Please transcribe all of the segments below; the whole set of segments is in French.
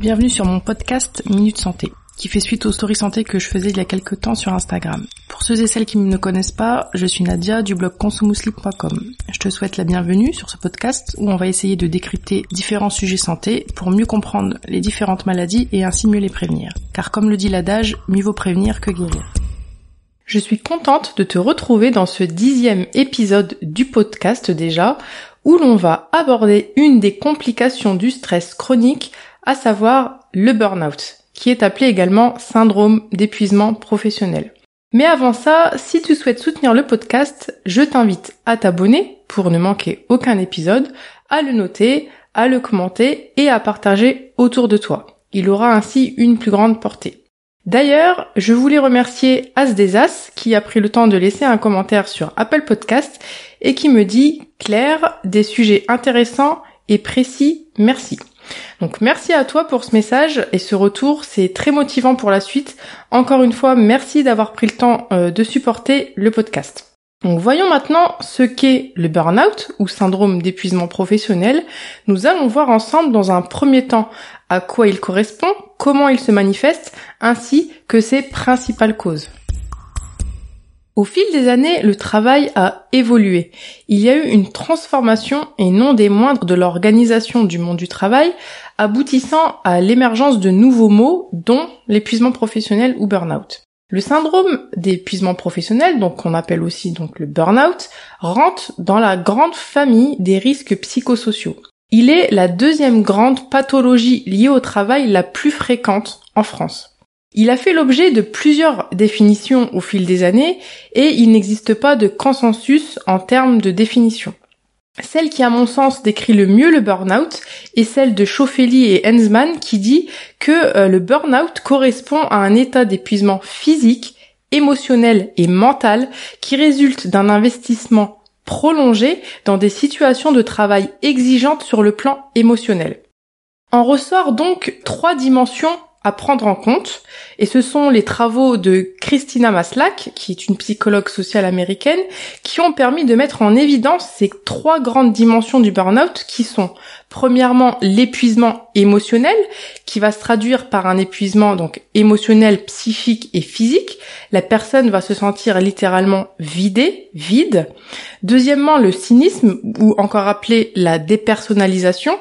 Bienvenue sur mon podcast Minute Santé, qui fait suite aux stories santé que je faisais il y a quelques temps sur Instagram. Pour ceux et celles qui ne me connaissent pas, je suis Nadia du blog consumousli.com. Je te souhaite la bienvenue sur ce podcast où on va essayer de décrypter différents sujets santé pour mieux comprendre les différentes maladies et ainsi mieux les prévenir. Car comme le dit l'adage, mieux vaut prévenir que guérir. Je suis contente de te retrouver dans ce dixième épisode du podcast déjà, où l'on va aborder une des complications du stress chronique, à savoir le burn-out, qui est appelé également syndrome d'épuisement professionnel. Mais avant ça, si tu souhaites soutenir le podcast, je t'invite à t'abonner pour ne manquer aucun épisode, à le noter, à le commenter et à partager autour de toi. Il aura ainsi une plus grande portée. D'ailleurs, je voulais remercier As des As qui a pris le temps de laisser un commentaire sur Apple Podcast et qui me dit Claire, des sujets intéressants et précis, merci. Donc merci à toi pour ce message et ce retour, c'est très motivant pour la suite. Encore une fois, merci d'avoir pris le temps euh, de supporter le podcast. Donc voyons maintenant ce qu'est le burn-out ou syndrome d'épuisement professionnel. Nous allons voir ensemble dans un premier temps à quoi il correspond, comment il se manifeste, ainsi que ses principales causes. Au fil des années, le travail a évolué. Il y a eu une transformation et non des moindres de l'organisation du monde du travail, aboutissant à l'émergence de nouveaux mots, dont l'épuisement professionnel ou burn-out. Le syndrome d'épuisement professionnel, donc qu'on appelle aussi donc le burn-out, rentre dans la grande famille des risques psychosociaux. Il est la deuxième grande pathologie liée au travail la plus fréquente en France. Il a fait l'objet de plusieurs définitions au fil des années et il n'existe pas de consensus en termes de définition. Celle qui, à mon sens, décrit le mieux le burn-out est celle de Schofeli et Hensman qui dit que euh, le burn-out correspond à un état d'épuisement physique, émotionnel et mental qui résulte d'un investissement prolongé dans des situations de travail exigeantes sur le plan émotionnel. En ressort donc trois dimensions à prendre en compte, et ce sont les travaux de Christina Maslach, qui est une psychologue sociale américaine, qui ont permis de mettre en évidence ces trois grandes dimensions du burn-out, qui sont premièrement l'épuisement émotionnel, qui va se traduire par un épuisement donc émotionnel, psychique et physique. La personne va se sentir littéralement vidée, vide. Deuxièmement, le cynisme, ou encore appelé la dépersonnalisation,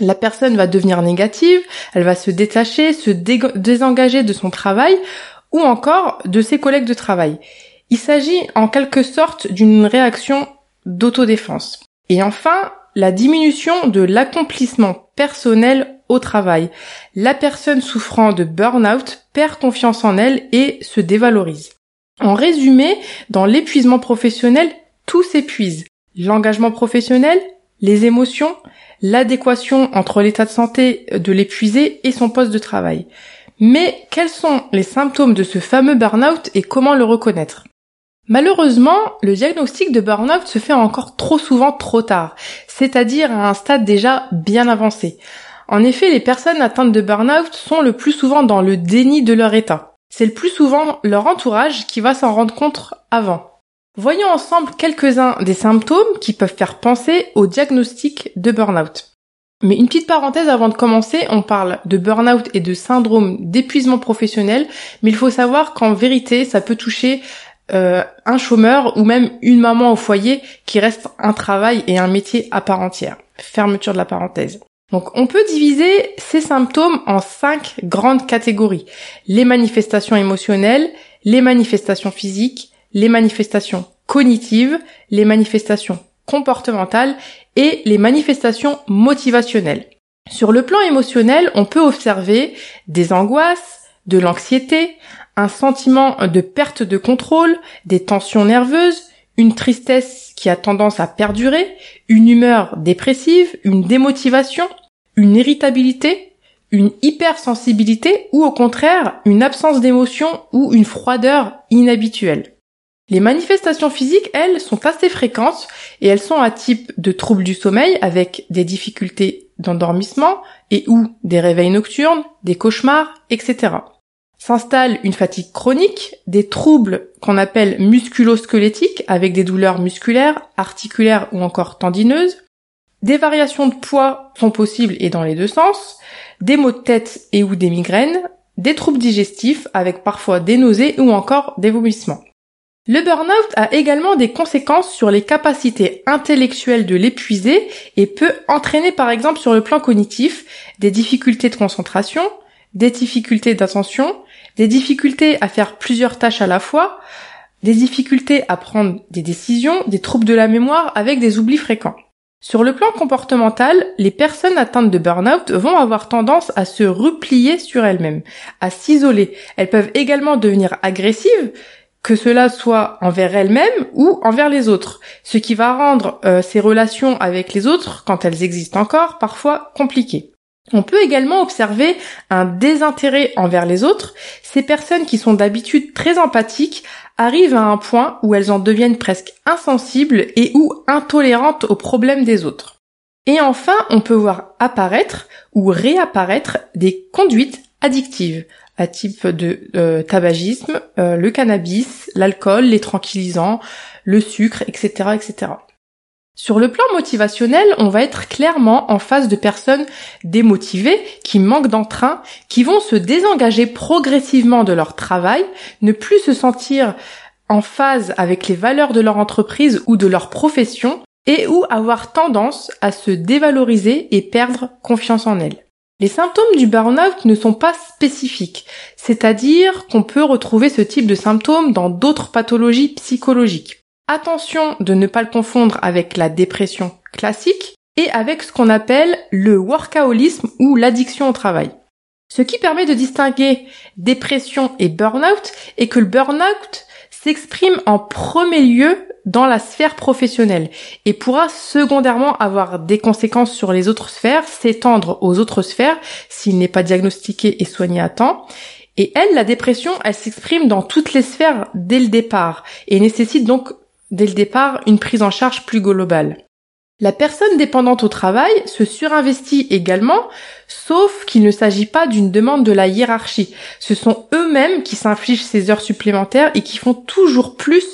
la personne va devenir négative, elle va se détacher, se désengager de son travail ou encore de ses collègues de travail. Il s'agit en quelque sorte d'une réaction d'autodéfense. Et enfin, la diminution de l'accomplissement personnel au travail. La personne souffrant de burn-out perd confiance en elle et se dévalorise. En résumé, dans l'épuisement professionnel, tout s'épuise. L'engagement professionnel, les émotions, l'adéquation entre l'état de santé de l'épuisé et son poste de travail. Mais quels sont les symptômes de ce fameux burn-out et comment le reconnaître? Malheureusement, le diagnostic de burn-out se fait encore trop souvent trop tard, c'est-à-dire à un stade déjà bien avancé. En effet, les personnes atteintes de burn-out sont le plus souvent dans le déni de leur état. C'est le plus souvent leur entourage qui va s'en rendre compte avant. Voyons ensemble quelques-uns des symptômes qui peuvent faire penser au diagnostic de burn-out. Mais une petite parenthèse avant de commencer, on parle de burn-out et de syndrome d'épuisement professionnel, mais il faut savoir qu'en vérité, ça peut toucher euh, un chômeur ou même une maman au foyer qui reste un travail et un métier à part entière. Fermeture de la parenthèse. Donc on peut diviser ces symptômes en cinq grandes catégories. Les manifestations émotionnelles, les manifestations physiques, les manifestations cognitives, les manifestations comportementales et les manifestations motivationnelles. Sur le plan émotionnel, on peut observer des angoisses, de l'anxiété, un sentiment de perte de contrôle, des tensions nerveuses, une tristesse qui a tendance à perdurer, une humeur dépressive, une démotivation, une irritabilité, une hypersensibilité ou au contraire une absence d'émotion ou une froideur inhabituelle. Les manifestations physiques, elles, sont assez fréquentes et elles sont à type de troubles du sommeil avec des difficultés d'endormissement et ou des réveils nocturnes, des cauchemars, etc. S'installe une fatigue chronique, des troubles qu'on appelle musculosquelettiques avec des douleurs musculaires, articulaires ou encore tendineuses, Des variations de poids sont possibles et dans les deux sens, des maux de tête et ou des migraines, des troubles digestifs avec parfois des nausées ou encore des vomissements. Le burn-out a également des conséquences sur les capacités intellectuelles de l'épuisé et peut entraîner par exemple sur le plan cognitif des difficultés de concentration, des difficultés d'attention, des difficultés à faire plusieurs tâches à la fois, des difficultés à prendre des décisions, des troubles de la mémoire avec des oublis fréquents. Sur le plan comportemental, les personnes atteintes de burn-out vont avoir tendance à se replier sur elles-mêmes, à s'isoler. Elles peuvent également devenir agressives, que cela soit envers elles-mêmes ou envers les autres, ce qui va rendre euh, ces relations avec les autres, quand elles existent encore, parfois compliquées. On peut également observer un désintérêt envers les autres. Ces personnes qui sont d'habitude très empathiques arrivent à un point où elles en deviennent presque insensibles et ou intolérantes aux problèmes des autres. Et enfin, on peut voir apparaître ou réapparaître des conduites addictives à type de euh, tabagisme, euh, le cannabis, l'alcool, les tranquillisants, le sucre, etc., etc. Sur le plan motivationnel, on va être clairement en face de personnes démotivées, qui manquent d'entrain, qui vont se désengager progressivement de leur travail, ne plus se sentir en phase avec les valeurs de leur entreprise ou de leur profession, et ou avoir tendance à se dévaloriser et perdre confiance en elles. Les symptômes du burn-out ne sont pas spécifiques, c'est-à-dire qu'on peut retrouver ce type de symptômes dans d'autres pathologies psychologiques. Attention de ne pas le confondre avec la dépression classique et avec ce qu'on appelle le workaholisme ou l'addiction au travail. Ce qui permet de distinguer dépression et burn-out est que le burn-out s'exprime en premier lieu dans la sphère professionnelle et pourra secondairement avoir des conséquences sur les autres sphères, s'étendre aux autres sphères s'il n'est pas diagnostiqué et soigné à temps. Et elle, la dépression, elle s'exprime dans toutes les sphères dès le départ et nécessite donc dès le départ une prise en charge plus globale. La personne dépendante au travail se surinvestit également, sauf qu'il ne s'agit pas d'une demande de la hiérarchie. Ce sont eux-mêmes qui s'infligent ces heures supplémentaires et qui font toujours plus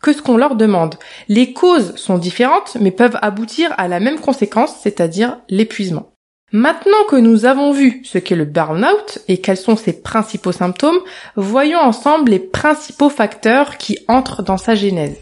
que ce qu'on leur demande. Les causes sont différentes, mais peuvent aboutir à la même conséquence, c'est-à-dire l'épuisement. Maintenant que nous avons vu ce qu'est le burn-out et quels sont ses principaux symptômes, voyons ensemble les principaux facteurs qui entrent dans sa genèse.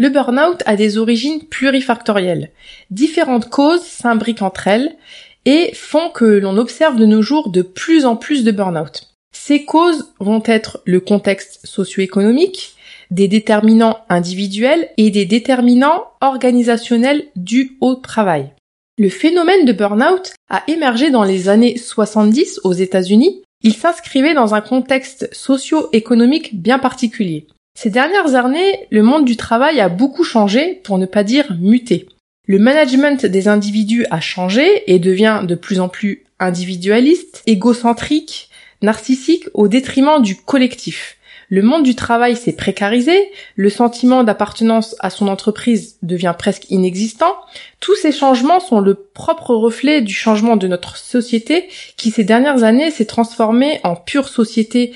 Le burn-out a des origines plurifactorielles. Différentes causes s'imbriquent entre elles et font que l'on observe de nos jours de plus en plus de burn-out. Ces causes vont être le contexte socio-économique, des déterminants individuels et des déterminants organisationnels dus au travail. Le phénomène de burn-out a émergé dans les années 70 aux États-Unis. Il s'inscrivait dans un contexte socio-économique bien particulier. Ces dernières années, le monde du travail a beaucoup changé, pour ne pas dire muté. Le management des individus a changé et devient de plus en plus individualiste, égocentrique, narcissique au détriment du collectif. Le monde du travail s'est précarisé, le sentiment d'appartenance à son entreprise devient presque inexistant. Tous ces changements sont le propre reflet du changement de notre société qui ces dernières années s'est transformée en pure société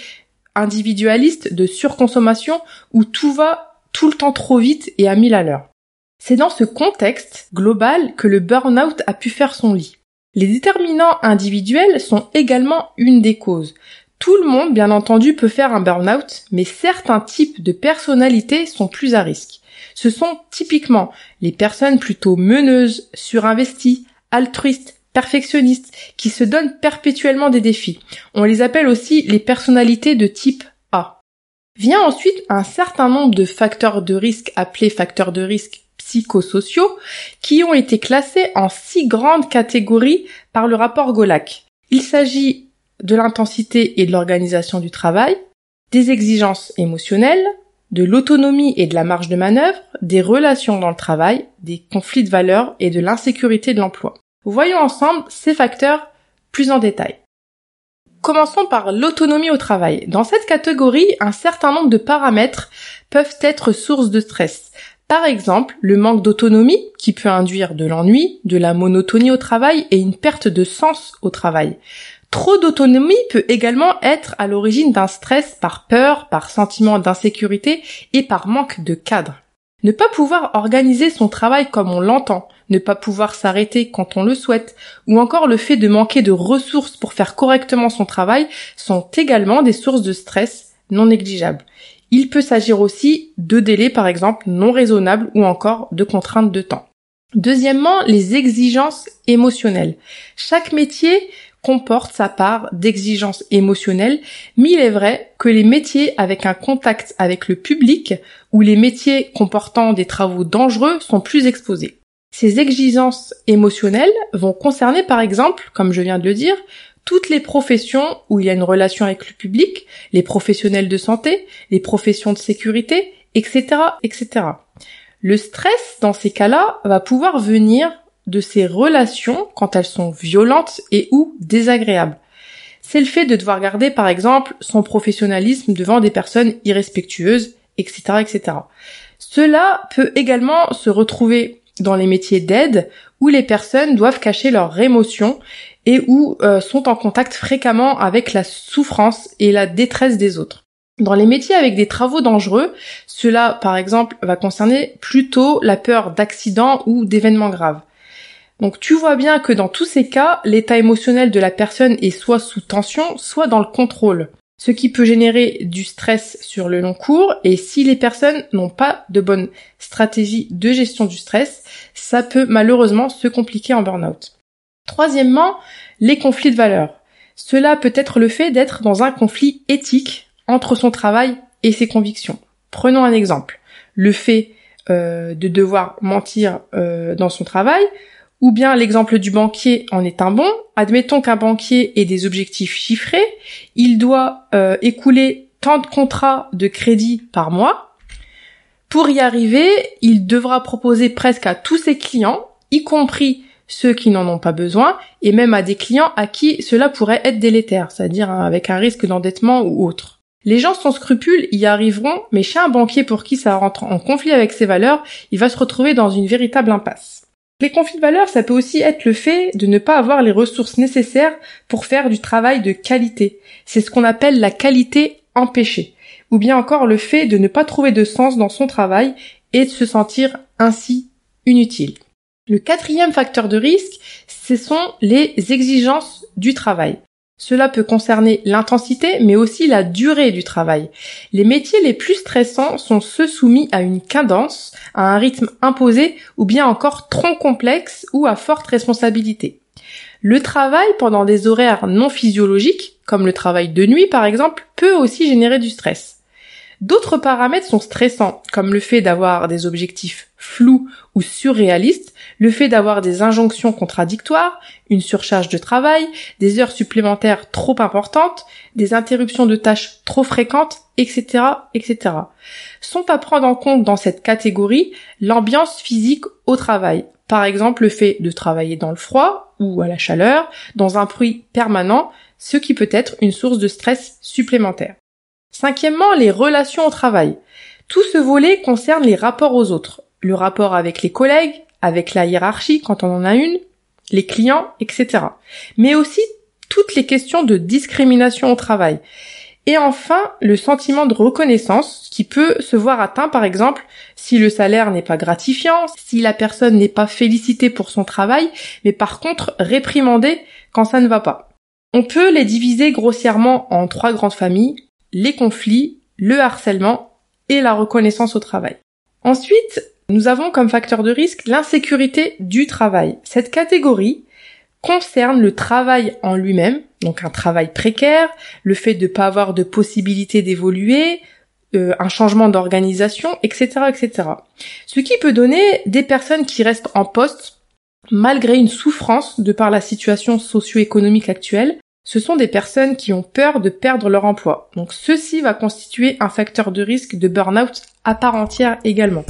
individualiste de surconsommation où tout va tout le temps trop vite et à mille à l'heure. C'est dans ce contexte global que le burn-out a pu faire son lit. Les déterminants individuels sont également une des causes. Tout le monde, bien entendu, peut faire un burn-out, mais certains types de personnalités sont plus à risque. Ce sont typiquement les personnes plutôt meneuses, surinvesties, altruistes, perfectionnistes, qui se donnent perpétuellement des défis. On les appelle aussi les personnalités de type A. Vient ensuite un certain nombre de facteurs de risque appelés facteurs de risque psychosociaux qui ont été classés en six grandes catégories par le rapport Golac. Il s'agit de l'intensité et de l'organisation du travail, des exigences émotionnelles, de l'autonomie et de la marge de manœuvre, des relations dans le travail, des conflits de valeurs et de l'insécurité de l'emploi. Voyons ensemble ces facteurs plus en détail. Commençons par l'autonomie au travail. Dans cette catégorie, un certain nombre de paramètres peuvent être source de stress. Par exemple, le manque d'autonomie qui peut induire de l'ennui, de la monotonie au travail et une perte de sens au travail. Trop d'autonomie peut également être à l'origine d'un stress par peur, par sentiment d'insécurité et par manque de cadre. Ne pas pouvoir organiser son travail comme on l'entend, ne pas pouvoir s'arrêter quand on le souhaite, ou encore le fait de manquer de ressources pour faire correctement son travail sont également des sources de stress non négligeables. Il peut s'agir aussi de délais par exemple non raisonnables ou encore de contraintes de temps. Deuxièmement, les exigences émotionnelles. Chaque métier comporte sa part d'exigences émotionnelles, mais il est vrai que les métiers avec un contact avec le public ou les métiers comportant des travaux dangereux sont plus exposés. Ces exigences émotionnelles vont concerner par exemple, comme je viens de le dire, toutes les professions où il y a une relation avec le public, les professionnels de santé, les professions de sécurité, etc., etc. Le stress, dans ces cas-là, va pouvoir venir de ces relations quand elles sont violentes et ou désagréables. C'est le fait de devoir garder, par exemple, son professionnalisme devant des personnes irrespectueuses, etc., etc. Cela peut également se retrouver dans les métiers d'aide où les personnes doivent cacher leurs émotions et où euh, sont en contact fréquemment avec la souffrance et la détresse des autres. Dans les métiers avec des travaux dangereux, cela par exemple va concerner plutôt la peur d'accidents ou d'événements graves. Donc tu vois bien que dans tous ces cas, l'état émotionnel de la personne est soit sous tension, soit dans le contrôle, ce qui peut générer du stress sur le long cours, et si les personnes n'ont pas de bonne stratégie de gestion du stress, ça peut malheureusement se compliquer en burn-out. Troisièmement, les conflits de valeurs. Cela peut être le fait d'être dans un conflit éthique entre son travail et ses convictions. Prenons un exemple. Le fait euh, de devoir mentir euh, dans son travail, ou bien l'exemple du banquier en est un bon. Admettons qu'un banquier ait des objectifs chiffrés, il doit euh, écouler tant de contrats de crédit par mois. Pour y arriver, il devra proposer presque à tous ses clients, y compris ceux qui n'en ont pas besoin, et même à des clients à qui cela pourrait être délétère, c'est-à-dire hein, avec un risque d'endettement ou autre. Les gens sans scrupules y arriveront, mais chez un banquier pour qui ça rentre en conflit avec ses valeurs, il va se retrouver dans une véritable impasse. Les conflits de valeurs, ça peut aussi être le fait de ne pas avoir les ressources nécessaires pour faire du travail de qualité. C'est ce qu'on appelle la qualité empêchée. Ou bien encore le fait de ne pas trouver de sens dans son travail et de se sentir ainsi inutile. Le quatrième facteur de risque, ce sont les exigences du travail. Cela peut concerner l'intensité, mais aussi la durée du travail. Les métiers les plus stressants sont ceux soumis à une cadence, à un rythme imposé, ou bien encore trop complexe ou à forte responsabilité. Le travail pendant des horaires non physiologiques, comme le travail de nuit par exemple, peut aussi générer du stress. D'autres paramètres sont stressants, comme le fait d'avoir des objectifs flous ou surréalistes, le fait d'avoir des injonctions contradictoires, une surcharge de travail, des heures supplémentaires trop importantes, des interruptions de tâches trop fréquentes, etc., etc. Sont à prendre en compte dans cette catégorie l'ambiance physique au travail. Par exemple, le fait de travailler dans le froid ou à la chaleur, dans un bruit permanent, ce qui peut être une source de stress supplémentaire. Cinquièmement, les relations au travail. Tout ce volet concerne les rapports aux autres. Le rapport avec les collègues, avec la hiérarchie quand on en a une, les clients, etc. Mais aussi toutes les questions de discrimination au travail. Et enfin, le sentiment de reconnaissance qui peut se voir atteint par exemple si le salaire n'est pas gratifiant, si la personne n'est pas félicitée pour son travail, mais par contre réprimandée quand ça ne va pas. On peut les diviser grossièrement en trois grandes familles, les conflits, le harcèlement et la reconnaissance au travail. Ensuite, nous avons comme facteur de risque l'insécurité du travail. Cette catégorie concerne le travail en lui-même, donc un travail précaire, le fait de ne pas avoir de possibilité d'évoluer, euh, un changement d'organisation, etc., etc. Ce qui peut donner des personnes qui restent en poste malgré une souffrance de par la situation socio-économique actuelle ce sont des personnes qui ont peur de perdre leur emploi. Donc ceci va constituer un facteur de risque de burn-out à part entière également.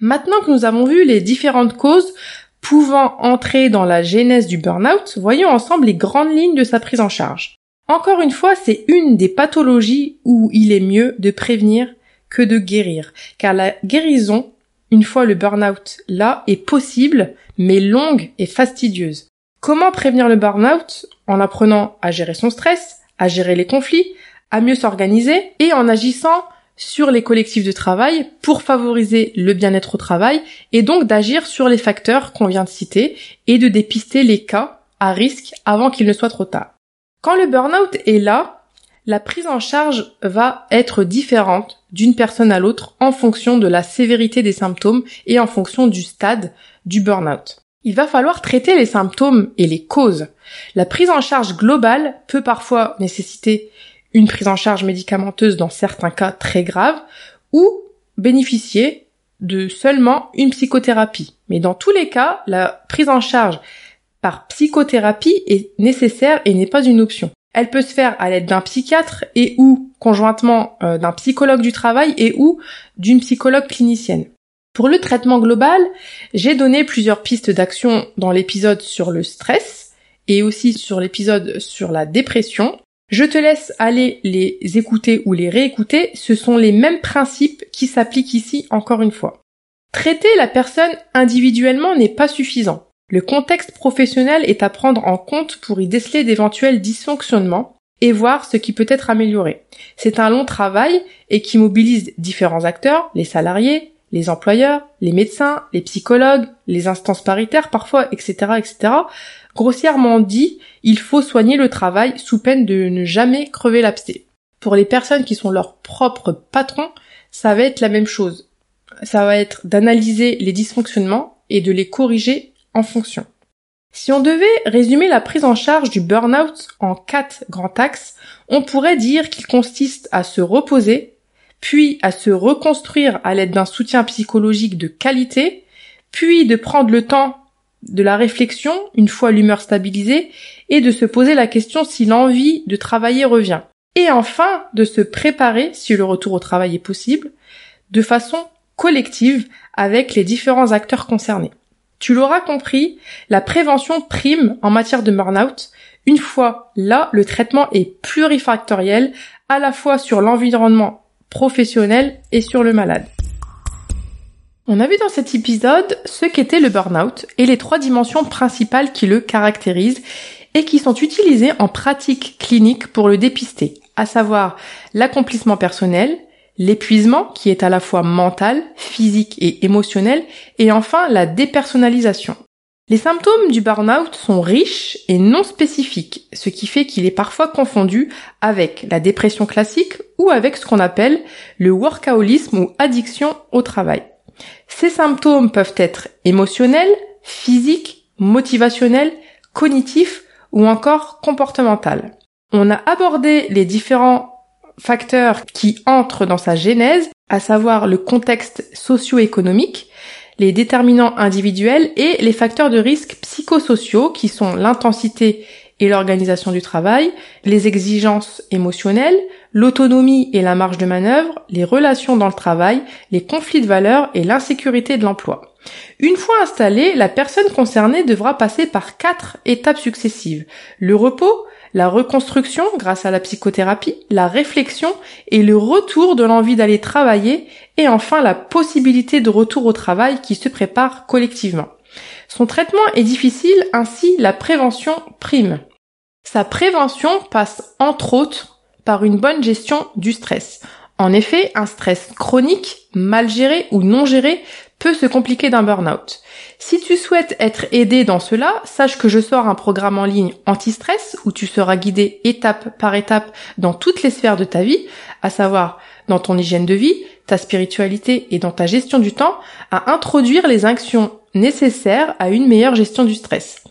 Maintenant que nous avons vu les différentes causes pouvant entrer dans la genèse du burn-out, voyons ensemble les grandes lignes de sa prise en charge. Encore une fois, c'est une des pathologies où il est mieux de prévenir que de guérir, car la guérison, une fois le burn-out là, est possible, mais longue et fastidieuse. Comment prévenir le burn-out? En apprenant à gérer son stress, à gérer les conflits, à mieux s'organiser et en agissant sur les collectifs de travail pour favoriser le bien-être au travail et donc d'agir sur les facteurs qu'on vient de citer et de dépister les cas à risque avant qu'il ne soit trop tard. Quand le burn-out est là, la prise en charge va être différente d'une personne à l'autre en fonction de la sévérité des symptômes et en fonction du stade du burn-out. Il va falloir traiter les symptômes et les causes. La prise en charge globale peut parfois nécessiter une prise en charge médicamenteuse dans certains cas très graves, ou bénéficier de seulement une psychothérapie. Mais dans tous les cas, la prise en charge par psychothérapie est nécessaire et n'est pas une option. Elle peut se faire à l'aide d'un psychiatre et ou conjointement euh, d'un psychologue du travail et ou d'une psychologue clinicienne. Pour le traitement global, j'ai donné plusieurs pistes d'action dans l'épisode sur le stress et aussi sur l'épisode sur la dépression. Je te laisse aller les écouter ou les réécouter, ce sont les mêmes principes qui s'appliquent ici encore une fois. Traiter la personne individuellement n'est pas suffisant. Le contexte professionnel est à prendre en compte pour y déceler d'éventuels dysfonctionnements et voir ce qui peut être amélioré. C'est un long travail et qui mobilise différents acteurs, les salariés, les employeurs, les médecins, les psychologues, les instances paritaires parfois, etc., etc. Grossièrement dit, il faut soigner le travail sous peine de ne jamais crever l'abcès. Pour les personnes qui sont leurs propres patrons, ça va être la même chose. Ça va être d'analyser les dysfonctionnements et de les corriger en fonction. Si on devait résumer la prise en charge du burn-out en quatre grands axes, on pourrait dire qu'il consiste à se reposer, puis à se reconstruire à l'aide d'un soutien psychologique de qualité, puis de prendre le temps de la réflexion une fois l'humeur stabilisée et de se poser la question si l'envie de travailler revient. Et enfin, de se préparer, si le retour au travail est possible, de façon collective avec les différents acteurs concernés. Tu l'auras compris, la prévention prime en matière de burn-out. Une fois là, le traitement est plurifactoriel à la fois sur l'environnement professionnel et sur le malade. On a vu dans cet épisode ce qu'était le burn-out et les trois dimensions principales qui le caractérisent et qui sont utilisées en pratique clinique pour le dépister, à savoir l'accomplissement personnel, l'épuisement qui est à la fois mental, physique et émotionnel, et enfin la dépersonnalisation. Les symptômes du burn-out sont riches et non spécifiques, ce qui fait qu'il est parfois confondu avec la dépression classique ou avec ce qu'on appelle le workaholisme ou addiction au travail. Ces symptômes peuvent être émotionnels, physiques, motivationnels, cognitifs ou encore comportementaux. On a abordé les différents facteurs qui entrent dans sa genèse, à savoir le contexte socio-économique, les déterminants individuels et les facteurs de risque psychosociaux qui sont l'intensité et l'organisation du travail, les exigences émotionnelles, l'autonomie et la marge de manœuvre, les relations dans le travail, les conflits de valeurs et l'insécurité de l'emploi. Une fois installée, la personne concernée devra passer par quatre étapes successives. Le repos, la reconstruction grâce à la psychothérapie, la réflexion et le retour de l'envie d'aller travailler et enfin la possibilité de retour au travail qui se prépare collectivement. Son traitement est difficile, ainsi la prévention prime. Sa prévention passe entre autres par une bonne gestion du stress. En effet, un stress chronique, mal géré ou non géré peut se compliquer d'un burn-out. Si tu souhaites être aidé dans cela, sache que je sors un programme en ligne anti-stress où tu seras guidé étape par étape dans toutes les sphères de ta vie, à savoir dans ton hygiène de vie, ta spiritualité et dans ta gestion du temps, à introduire les actions nécessaires à une meilleure gestion du stress.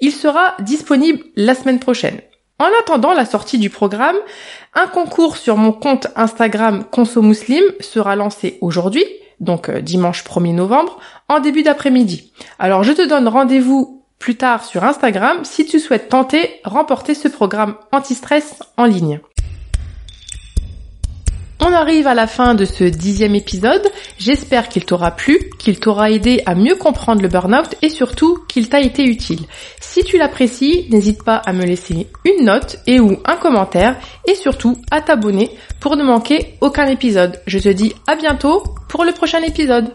Il sera disponible la semaine prochaine. En attendant la sortie du programme, un concours sur mon compte Instagram Conso Muslim sera lancé aujourd'hui donc euh, dimanche 1er novembre, en début d'après-midi. Alors je te donne rendez-vous plus tard sur Instagram si tu souhaites tenter remporter ce programme anti-stress en ligne. On arrive à la fin de ce dixième épisode. J'espère qu'il t'aura plu, qu'il t'aura aidé à mieux comprendre le burn-out et surtout qu'il t'a été utile. Si tu l'apprécies, n'hésite pas à me laisser une note et ou un commentaire et surtout à t'abonner pour ne manquer aucun épisode. Je te dis à bientôt pour le prochain épisode.